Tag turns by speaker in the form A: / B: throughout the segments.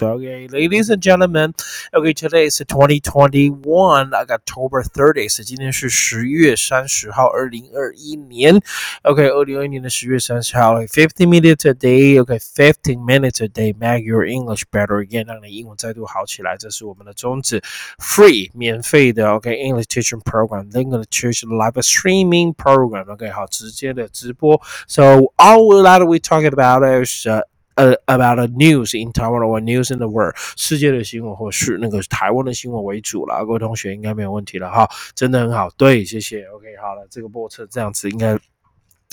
A: Okay, ladies and gentlemen. Okay, today is 2021, October 30th. 今天是十月三十号，二零二一年。OK，二零二一年的十月三十号。Fifteen minutes a day. Okay, fifteen minutes a day. Make your English better again，让你英文再度好起来。这是我们的宗旨。Free，免费的。OK, English teaching program. English teaching live streaming program. OK，好，直接的直播。So all that we talking about is uh, 呃 about the news in Taiwan or news in the world，世界的新闻或是那个台湾的新闻为主了。各位同学应该没有问题了哈，真的很好，对，谢谢。OK，好了，这个播测这样子应该。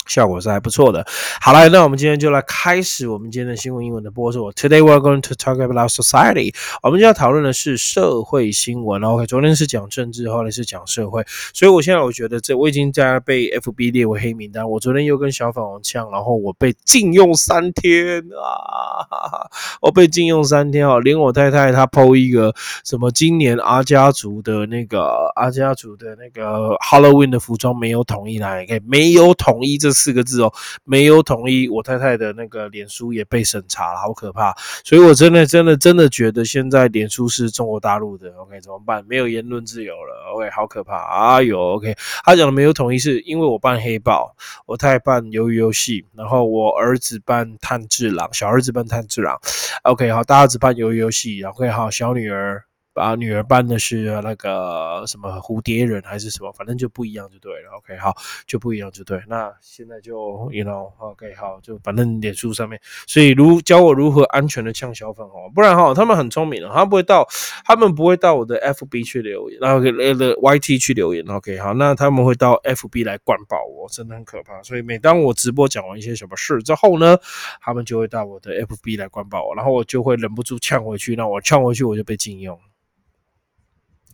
A: 效果是还不错的。好了，那我们今天就来开始我们今天的新闻英文的播出。Today we're going to talk about society。我们今天要讨论的是社会新闻。OK，昨天是讲政治，后来是讲社会。所以我现在我觉得这我已经在被 FB 列为黑名单。我昨天又跟小粉红呛，然后我被禁用三天啊！我被禁用三天哦，连我太太她 PO 一个什么今年阿家族的那个阿家族的那个 Halloween 的服装没有统一来，OK，，没有统一这。四个字哦，没有统一，我太太的那个脸书也被审查了，好可怕！所以我真的真的真的觉得现在脸书是中国大陆的，OK 怎么办？没有言论自由了，OK 好可怕！啊有 OK，他讲的没有统一是因为我扮黑豹，我太扮鱿鱼游戏，然后我儿子扮炭治郎，小儿子扮炭治郎，OK 好，大儿子扮鱿鱼游戏，OK 好，小女儿。把女儿扮的是那个什么蝴蝶人还是什么，反正就不一样就对了。OK，好，就不一样就对。那现在就，you know，OK，好，就反正脸书上面，所以如教我如何安全的呛小粉红，不然哈，他们很聪明的，他们不会到，他们不会到我的 FB 去留言，然后给那个 YT 去留言。OK，好，那他们会到 FB 来灌爆我，真的很可怕。所以每当我直播讲完一些什么事之后呢，他们就会到我的 FB 来灌爆我，然后我就会忍不住呛回去，那我呛回去我就被禁用。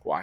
A: Why?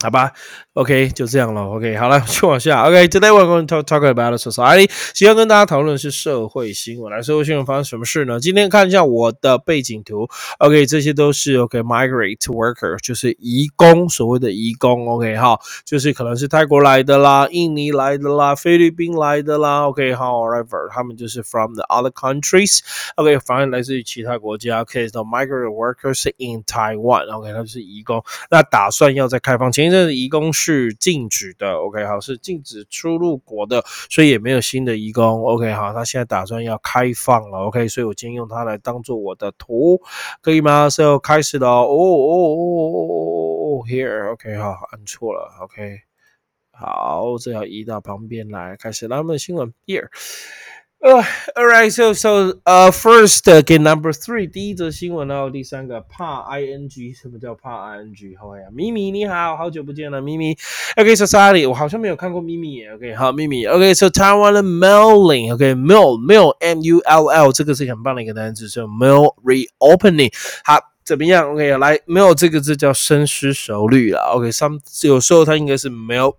A: 好吧，OK，就这样了。OK，好了，去往下。OK，Today we're going to talk about society。今天跟大家讨论的是社会新闻。来，社会新闻发生什么事呢？今天看一下我的背景图。OK，这些都是 OK，migrate worker，就是移工，所谓的移工。OK，哈，就是可能是泰国来的啦，印尼来的啦，菲律宾来的啦。OK，好，whatever，他们就是 from the other countries。OK，反正来自于其他国家。OK，the migrant workers in Taiwan。OK，他就是移工，那打算要在开放前。这移工是禁止的，OK，好，是禁止出入国的，所以也没有新的移工，OK，好，他现在打算要开放了，OK，所以我今天用它来当做我的图，可以吗？So 开始了，哦哦哦哦哦，Here，OK，好，按错了，OK，好，这要移到旁边来，开始咱们的新闻，Here。Uh, all right, so so uh first 给 number three 第一则新闻呢，第三个怕 ing 什么叫怕 ing？好呀，咪咪你好，好久不见了，咪咪。OK，so sorry，我好像没有看过咪咪耶。OK，好，咪咪。OK，so Taiwan 的 mailing，OK，mail mail m u l l 这个是很棒的一个单词，是 mail reopening。好，怎么样？OK，来，mail 这个字叫深思熟虑了。OK，some 有时候它应该是 mail。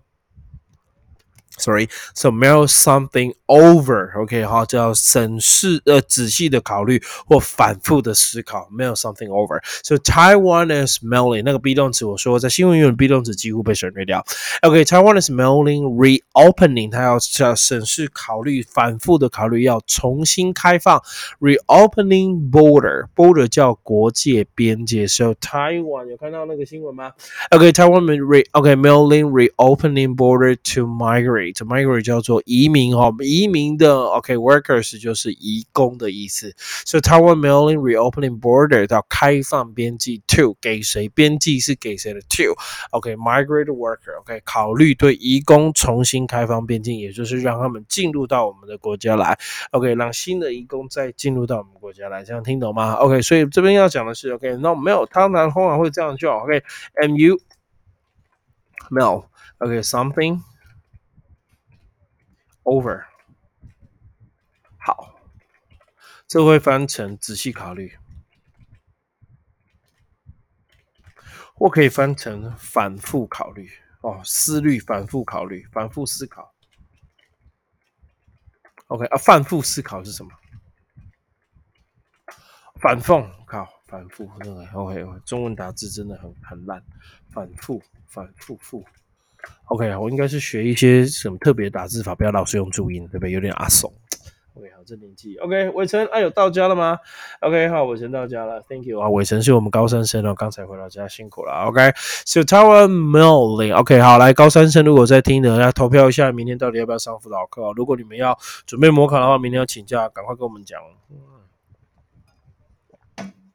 A: Sorry, so mail something over. OK，好，叫审视呃仔细的考虑或反复的思考。Mail something over. So Taiwan is mailing 那个 be 动词，我说在新闻用的 be 动词几乎被省略掉。OK，Taiwan is mailing reopening，它要要审视考虑反复的考虑要重新开放。Reopening border border 叫国界边界。So Taiwan 有看到那个新闻吗？OK，Taiwan re OK mailing reopening border to migrate。 To migrate 叫做移民哈，移民的 OK workers 就是移工的意思。所以 Taiwan mailing reopening border 到开放边际 to 给谁？边际是给谁的 to OK migrate worker OK 考虑对移工重新开放边境，也就是让他们进入到我们的国家来 OK 让新的移工再进入到我们国家来，这样听懂吗？OK 所以这边要讲的是 OK 那没有，当然通常会这样叫 OK M U mail OK something。Over，好，这会翻成仔细考虑，或可以翻成反复考虑哦，思虑、反复考虑、反复思考。OK 啊，反复思考是什么？反讽，靠，反复那个 OK，中文打字真的很很烂，反复、反复复。OK 我应该是学一些什么特别打字法，不要老是用注音，对不对？有点阿怂。OK，好，这年纪 OK，伟成，哎，有到家了吗？OK，好，伟成到家了，Thank you 啊，伟成是我们高三生哦，刚才回到家，辛苦了。OK，So Tower Milling，OK，好，来高三生如果在听的，要投票一下，明天到底要不要上辅导课？如果你们要准备模考的话，明天要请假，赶快跟我们讲。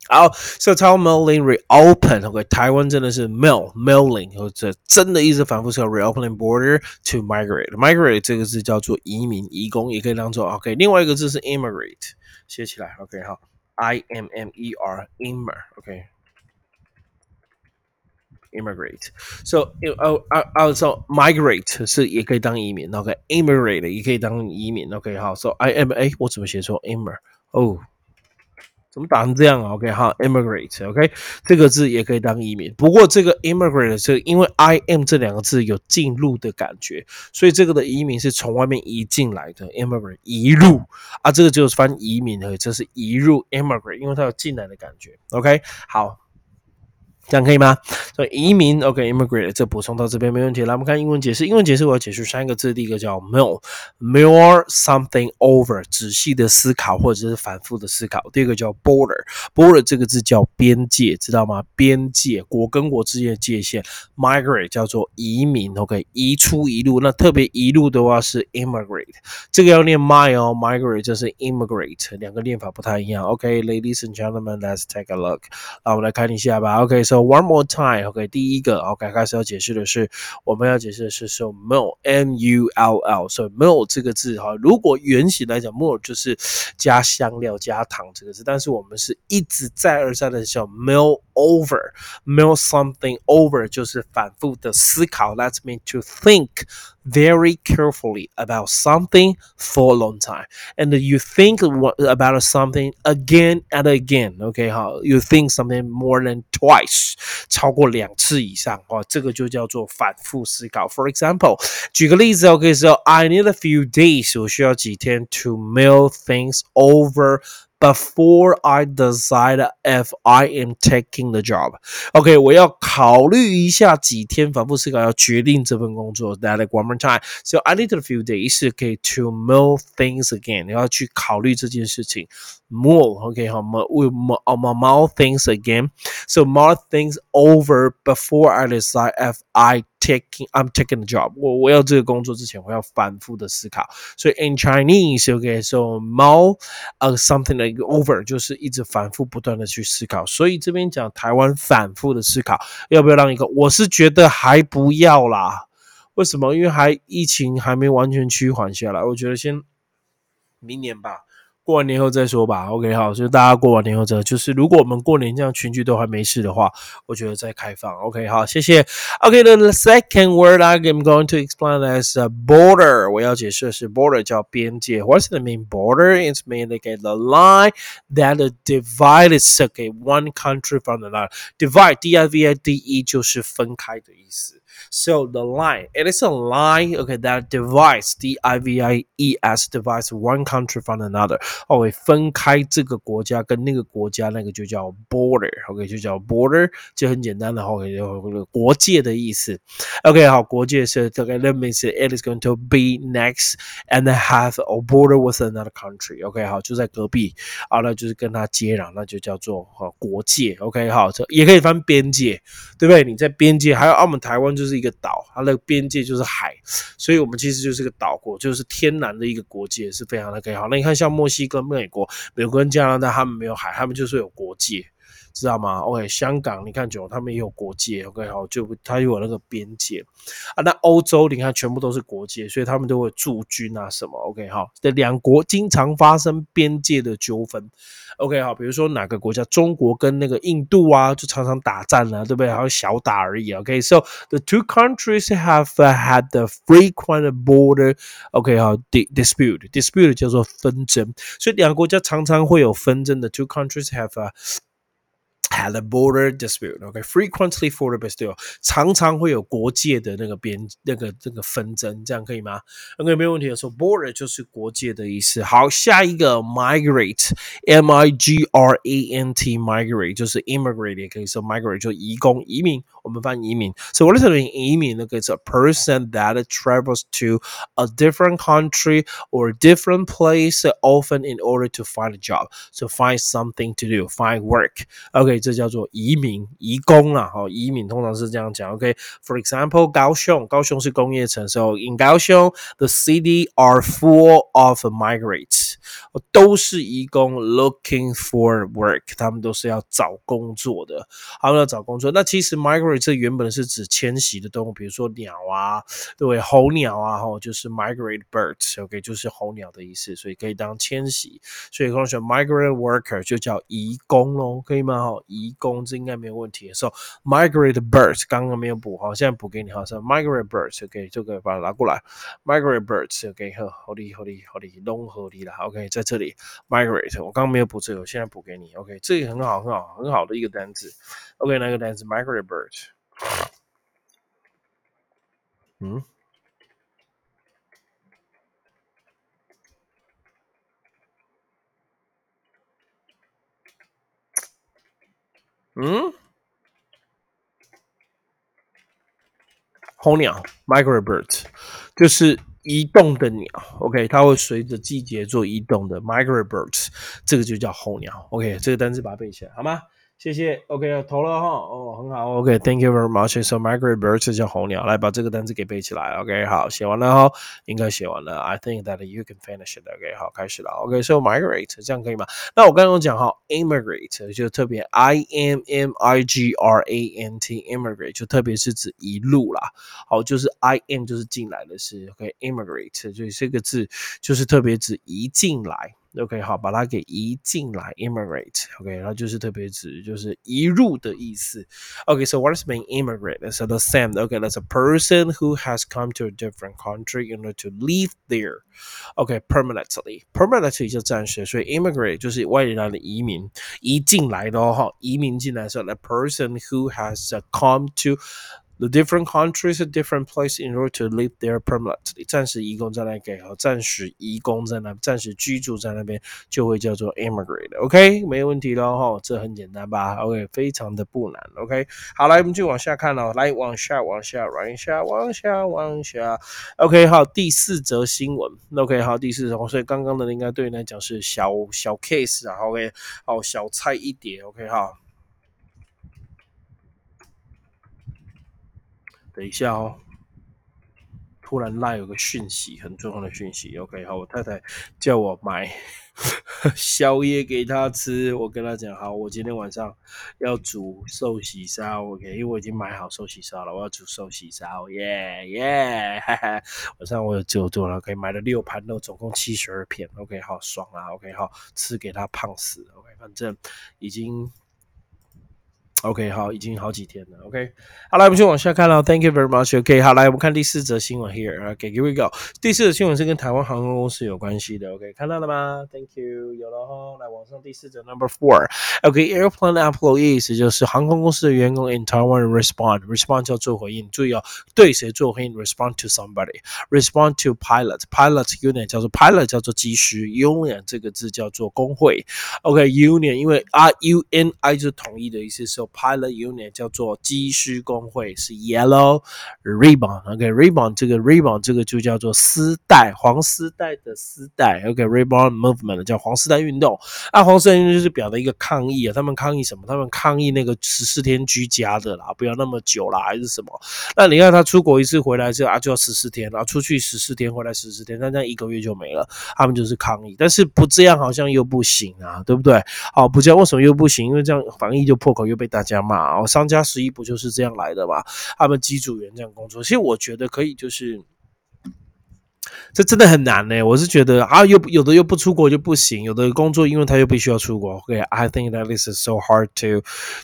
A: 好，So Tower Milling reopen，OK，台湾真的是 mill milling，或者真的一直反复说 reopening border to migrate，migrate 这个字叫做移民、移工，也可以当做 OK，另外一个字是 immigrate，写起来 OK 好，I M M E R immer，OK。immigrate，so 呃呃呃，so migrate 是也可以当移民，OK，immigrate 也可以当移民，OK，好，so I M A 我怎么写错？immer 哦。 怎么打成这样啊？OK 好，immigrate，OK 这个字也可以当移民。不过这个 immigrate 是因为 I M 这两个字有进入的感觉，所以这个的移民是从外面移进来的 immigrate 移入啊，这个就是翻移民而已，这是移入 immigrate，因为它有进来的感觉。OK 好。这样可以吗？所以移民，OK，immigrate，这补充到这边没问题。来，我们看英文解释。英文解释我要解释三个字，第一个叫 mill，mill something over，仔细的思考或者是反复的思考。第二个叫 border，border 这个字叫边界，知道吗？边界，国跟国之间的界限。migrate 叫做移民，OK，移出一路。那特别一路的话是 immigrate，这个要念 mile，migrate 这是 immigrate，两个念法不太一样。OK，ladies and gentlemen，let's take a look。那我们来看一下吧。OK，so So one more time, OK，第一个，OK，开始要解释的是，我们要解释的是说，mull，M U L L，所以 mull 这个字哈，如果原型来讲，mull 就是加香料、加糖这个字，但是我们是一直再而三的叫 mull over，mull something over 就是反复的思考，That's mean to think very carefully about something for a long time, and you think about something again and again, OK，好，you think something more than twice。超过两次以上哦，这个就叫做反复思考。For example，举个例子，OK，说 I need a few days，我需要几天 to mull things over。 before I decide if I am taking the job. OK，我要考虑一下几天，反复思考，要决定这份工作。That like one more time. So I need a few days, OK, to mull things again. 要去考虑这件事情。Mull, OK，好，mull mull things again. So mull things over before I decide if I taking I'm taking the job，我我要这个工作之前，我要反复的思考。所以 in Chinese，OK，so、okay, mull 呃、uh, something like over 就是一直反复不断的去思考。所以这边讲台湾反复的思考，要不要让一个？我是觉得还不要啦。为什么？因为还疫情还没完全趋缓下来，我觉得先明年吧。过完年后再说吧。OK，好，就大家过完年后再，就是如果我们过年这样群聚都还没事的话，我觉得再开放。OK，好，谢谢。OK，the second word I'm going to explain as a border，我要解释的是 border 叫边界。What's the mean border? It's mean like the line that divides 给 one country from another. Divide, D-I-V-I-D-E 就是分开的意思。So the line, it is a line, okay, that divides, D-I-V-I-E-S, divides one country from another. 哦，会分开这个国家跟那个国家，那个就叫 border，OK，就叫 border，就很简单的，OK，就国界的意思。OK，好，国界是这个，that means it is going to be next and have a border with another country。OK，好，就在隔壁，啊，那就是跟它接壤，那就叫做哈国界。OK，好，这也可以翻边界，对不对？你在边界，还有澳门、台湾就是一个。岛，它的边界就是海，所以我们其实就是个岛国，就是天然的一个国界，是非常的可以好。那你看，像墨西跟、美国、美国跟加拿大，他们没有海，他们就是有国界。知道吗？OK，香港你看久，他们也有国界，OK，好，就它有那个边界啊。那欧洲你看全部都是国界，所以他们都会驻军啊什么，OK，好，这两国经常发生边界的纠纷，OK，好，比如说哪个国家，中国跟那个印度啊，就常常打战啊，对不对？还有小打而已，OK，so the two countries have had the frequent border，OK，好，dispute，dispute 叫做纷争，所以两个国家常常会有纷争的，two countries have a had a border dispute. OK, frequently border dispute 常常会有国界的那个边那个这个纷争，这样可以吗？OK，没有问题的。说 border 就是国界的意思。好，下一个 migrate，m i g r a n t migrate 就是 immigrate 也可以说 migrate 就移工移民，我们翻移民。So what is it 移民那个 is a person that travels to a different country or different place often in order to find a job, so find something to do, find work. OK，这叫做移民、移工啦。好，移民通常是这样讲。OK，for example，高雄，高雄是工业城，so in 高雄，the city are full of migrants， 都是移工，looking for work，他们都是要找工作的。他们要找工作，那其实 migrate 这原本是指迁徙的动物，比如说鸟啊，对，候鸟啊，吼，就是 migrate birds，OK，就是候鸟的意思，所以可以当迁徙。所以刚刚说 migrant worker 就叫移工喽，可以吗？吼，移工这应该没有问题。So migrate birds 刚刚没有补，好，现在补给你，好，是 migrate birds，OK，这个把它拿过来，migrate birds，OK，好，好的，好的，好的，拢合理了，OK，在这里 migrate，我刚刚没有补这个，我现在补给你，OK，这个很好，很好，很好的一个单词，OK，那个单词 migrate bird，嗯。嗯，候鸟 （migrate bird，就是移动的鸟。OK，它会随着季节做移动的 migrant birds，这个就叫候鸟。OK，这个单词把它背起来，好吗？谢谢，OK，投了哈，哦，很好，OK，Thank you very much。So migrate birds 叫候鸟，来把这个单词给背起来，OK，好，写完了哈，应该写完了。I think that you can finish it。OK，好，开始了，OK，So migrate 这样可以吗？那我刚刚讲哈，immigrate 就特别 I M M I G R A N T，immigrate 就特别是指一路啦，好，就是 I M 就是进来的是，OK，immigrate 就这个字就是特别指一进来。OK，好，把它给移进来，immigrate，OK，它就是特别指就是移入的意思。OK，so what is mean immigrate? So the same. OK, that's a person who has come to a different country in order to live there. OK, permanently. Permanently 就暂时，所以 immigrate 就是外来的移民，移进来的哈，移民进来说，a person who has come to The different countries, a different place in order to live there permanently. 暂时移工在那给和暂时移工在那暂时居住在那边就会叫做 immigrate. OK，没问题了哈，这很简单吧？OK，非常的不难。OK，好，来我们就往下看了，来往下往下往下往下往下。OK，好，第四则新闻。OK，好，第四则，所以刚刚的应该对你来讲是小小 case 啊。OK，好，小菜一碟。OK，好。等一下哦，突然拉有个讯息，很重要的讯息。OK，好，我太太叫我买 宵夜给她吃，我跟她讲，好，我今天晚上要煮寿喜烧。OK，因为我已经买好寿喜烧了，我要煮寿喜烧，耶耶，哈哈，晚上我有就做了，可以买了六盘肉，总共七十二片。OK，好爽啊！OK，好吃给她胖死。OK，反正已经。OK，好，已经好几天了。OK，好，来我们就往下看了。Thank you very much。OK，好，来我们看第四则新闻 here。OK，here we go。第四则新闻是跟台湾航空公司有关系的。OK，看到了吗？Thank you，有了哈。来，往上第四则 Number Four。OK，airplane employees 就是航空公司的员工 in Taiwan respond。respond 叫做回应，注意哦，对谁做回应？Respond to somebody。Respond to pilot。pilot union 叫做 pilot 叫做机师，union 这个字叫做工会。OK，union 因为 R U N I 就是统一的意思，所以 Pilot Unit 叫做机师工会是 Yellow Ribbon，OK，Ribbon 这个 Ribbon 这个就叫做丝带，黄丝带的丝带，OK，Ribbon Movement 叫黄丝带运动。啊，黄丝带运动就是表的一个抗议啊，他们抗议什么？他们抗议那个十四天居家的啦，不要那么久啦，还是什么？那你看他出国一次回来之后啊，就要十四天，然后出去十四天，回来十四天，那这样一个月就没了。他们就是抗议，但是不这样好像又不行啊，对不对？好，不这样为什么又不行？因为这样防疫就破口，又被大家骂哦，商家十一不就是这样来的嘛？他们机组员这样工作，其实我觉得可以，就是这真的很难呢。我是觉得啊，又有的又不出国就不行，有的工作因为他又必须要出国。OK，I think that this is so hard to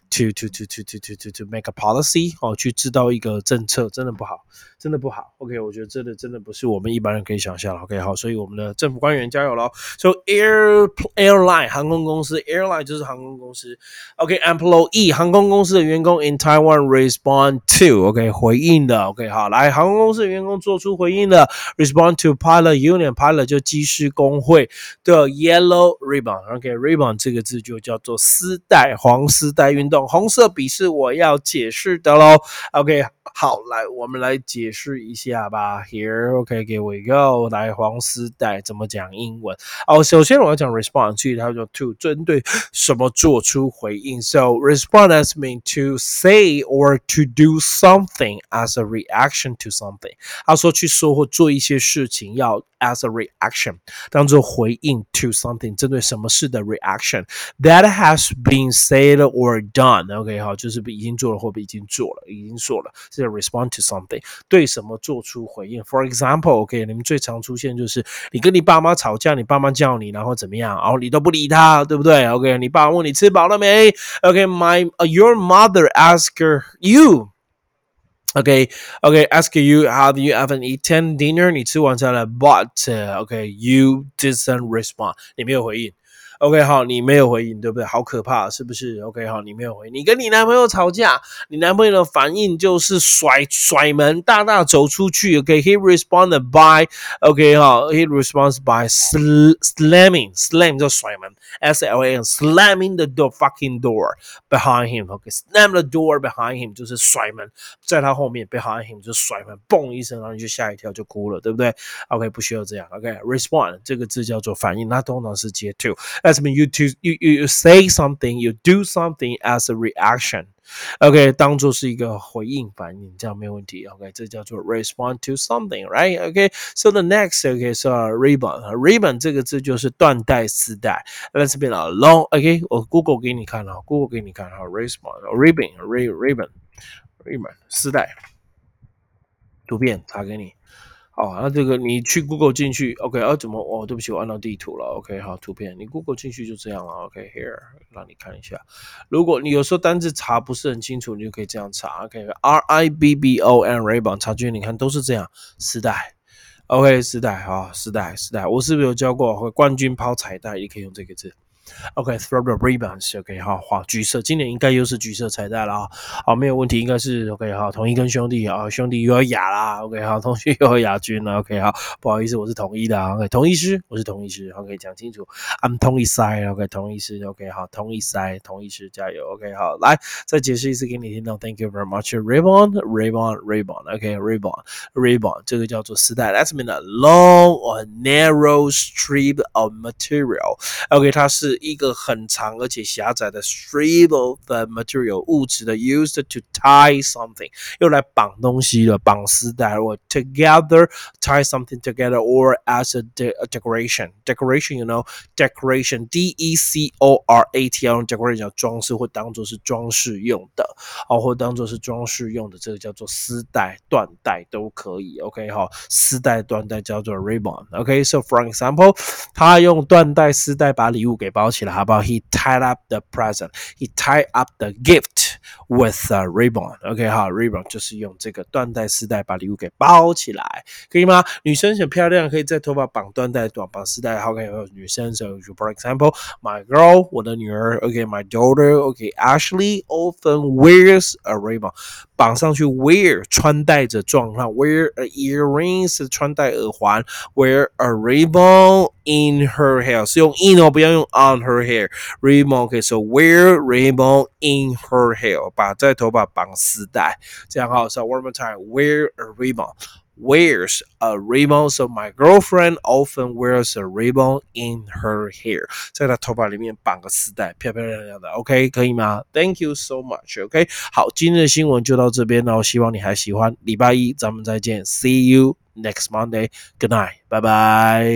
A: to to to to to to to make a policy 哦，去知道一个政策真的不好，真的不好。OK，我觉得真的真的不是我们一般人可以想象了。OK，好，所以我们的政府官员加油喽。So air airline 航空公司，airline 就是航空公司。OK，employee 航空公司的员工 in Taiwan respond to OK 回应的。OK，好，来航空公司的员工做出回应的。respond to pilot union pilot 就机师工会的 yellow ribbon OK ribbon 这个字就叫做丝带黄丝带运动红色笔是我要解释的喽 OK 好来我们来解释一下吧 Here OK here we go 来黄丝带怎么讲英文哦首先我要讲 respond 去它叫 to 针对什么做出回应 So respond as mean to say or to do something as a reaction to something 他说去说或做一些事情要 as a reaction，当做回应 to something，针对什么事的 reaction that has been said or done。OK，好，就是已经做了或已经做了，已经做了，是 respond to something，对什么做出回应。For example，OK，你们最常出现就是你跟你爸妈吵架，你爸妈叫你，然后怎么样，然后你都不理他，对不对？OK，你爸问你吃饱了没？OK，my your mother ask you。 Okay, okay, ask you, have you haven't eaten dinner? 你吃晚餐了，but okay, you didn't respond. 你没有回应。 OK，好，你没有回应，对不对？好可怕，是不是？OK，好，你没有回应，你跟你男朋友吵架，你男朋友的反应就是甩甩门，大大走出去。OK，he responded by OK，哈，he responds by slamming，slam 叫甩门，S L A M，slamming the door fucking door behind him。OK，slam the door behind him 就是甩门，在他后面 behind him 就甩门，嘣一声，然后你就吓一跳，就哭了，对不对？OK，不需要这样。OK，respond 这个字叫做反应，那通常是接 to。That's mean you to you you say something, you do something as a reaction. OK，当做是一个回应反应，这样没有问题。OK，这叫做 respond to something, right? OK, so the next OK 是 ribbon. Ribbon 这个字就是缎带、丝带。Let's be a long. OK，我 Google 给你看了，Google 给你看哈，respond ribbon ribbon ribbon 丝带，图片查给你。 哦，那这个你去 Google 进去，OK，啊，怎么？哦，对不起，我按到地图了，OK，好，图片，你 Google 进去就这样了，OK，Here，让你看一下。如果你有时候单字查不是很清楚，你就可以这样查，OK，R I B B O N ribbon，查进去你看都是这样，丝带，OK，丝带，好，丝带，丝带，我是不是有教过？冠军抛彩带也可以用这个字。OK，throw the ribbons，OK，好，画橘色，今年应该又是橘色彩带了啊，好，没有问题，应该是 OK，好，同一跟兄弟啊，兄弟又要亚啦，OK，好，同学又要亚军了，OK，好，不好意思，我是同一的，OK，同一师，我是同一师，OK，讲清楚，I'm 同一 side，OK，同一师，OK，好，同一 side，同一师，加油，OK，好，来，再解释一次给你听到，Thank you very much，ribbon，ribbon，ribbon，OK，ribbon，ribbon，这个叫做丝带，That's mean a long or narrow strip of material，OK，它是。一个很长而且狭窄的 strip of material 物质的 used to tie something 用来绑东西的绑丝带或 together tie something together or as a, de a decoration decoration you know decoration D E C O R A T 用 decoration 装饰或当做是装饰用的哦或当做是装饰用的这个叫做丝带缎带都可以 OK 哈丝带缎带叫做 ribbon OK so for example 他用缎带丝带把礼物给包 about how about he tied up the present, he tied up the gift with a ribbon. OK，好，ribbon 就是用这个缎带丝带把礼物给包起来，可以吗？女生很漂亮，可以在头发绑缎带、短绑丝带。OK，女生，so for example, my girl，我的女儿，OK，my daughter，OK，Ashley often wears a ribbon. 绑上去，wear 穿戴着状况，wear a earrings 穿戴耳环，wear a ribbon in her hair 是用 in 哦，不要用 on her hair。ribbon 可以说 wear ribbon in her hair， 把在头发绑丝带，这样好。So one more time, wear a ribbon wears a ribbon. So my girlfriend often wears a ribbon in her hair，在她头发里面绑个丝带，漂漂亮亮的。OK，可以吗？Thank you so much。OK，好，今天的新闻就到这边喽，希望你还喜欢。礼拜一咱们再见，See you next Monday. Good night，拜拜。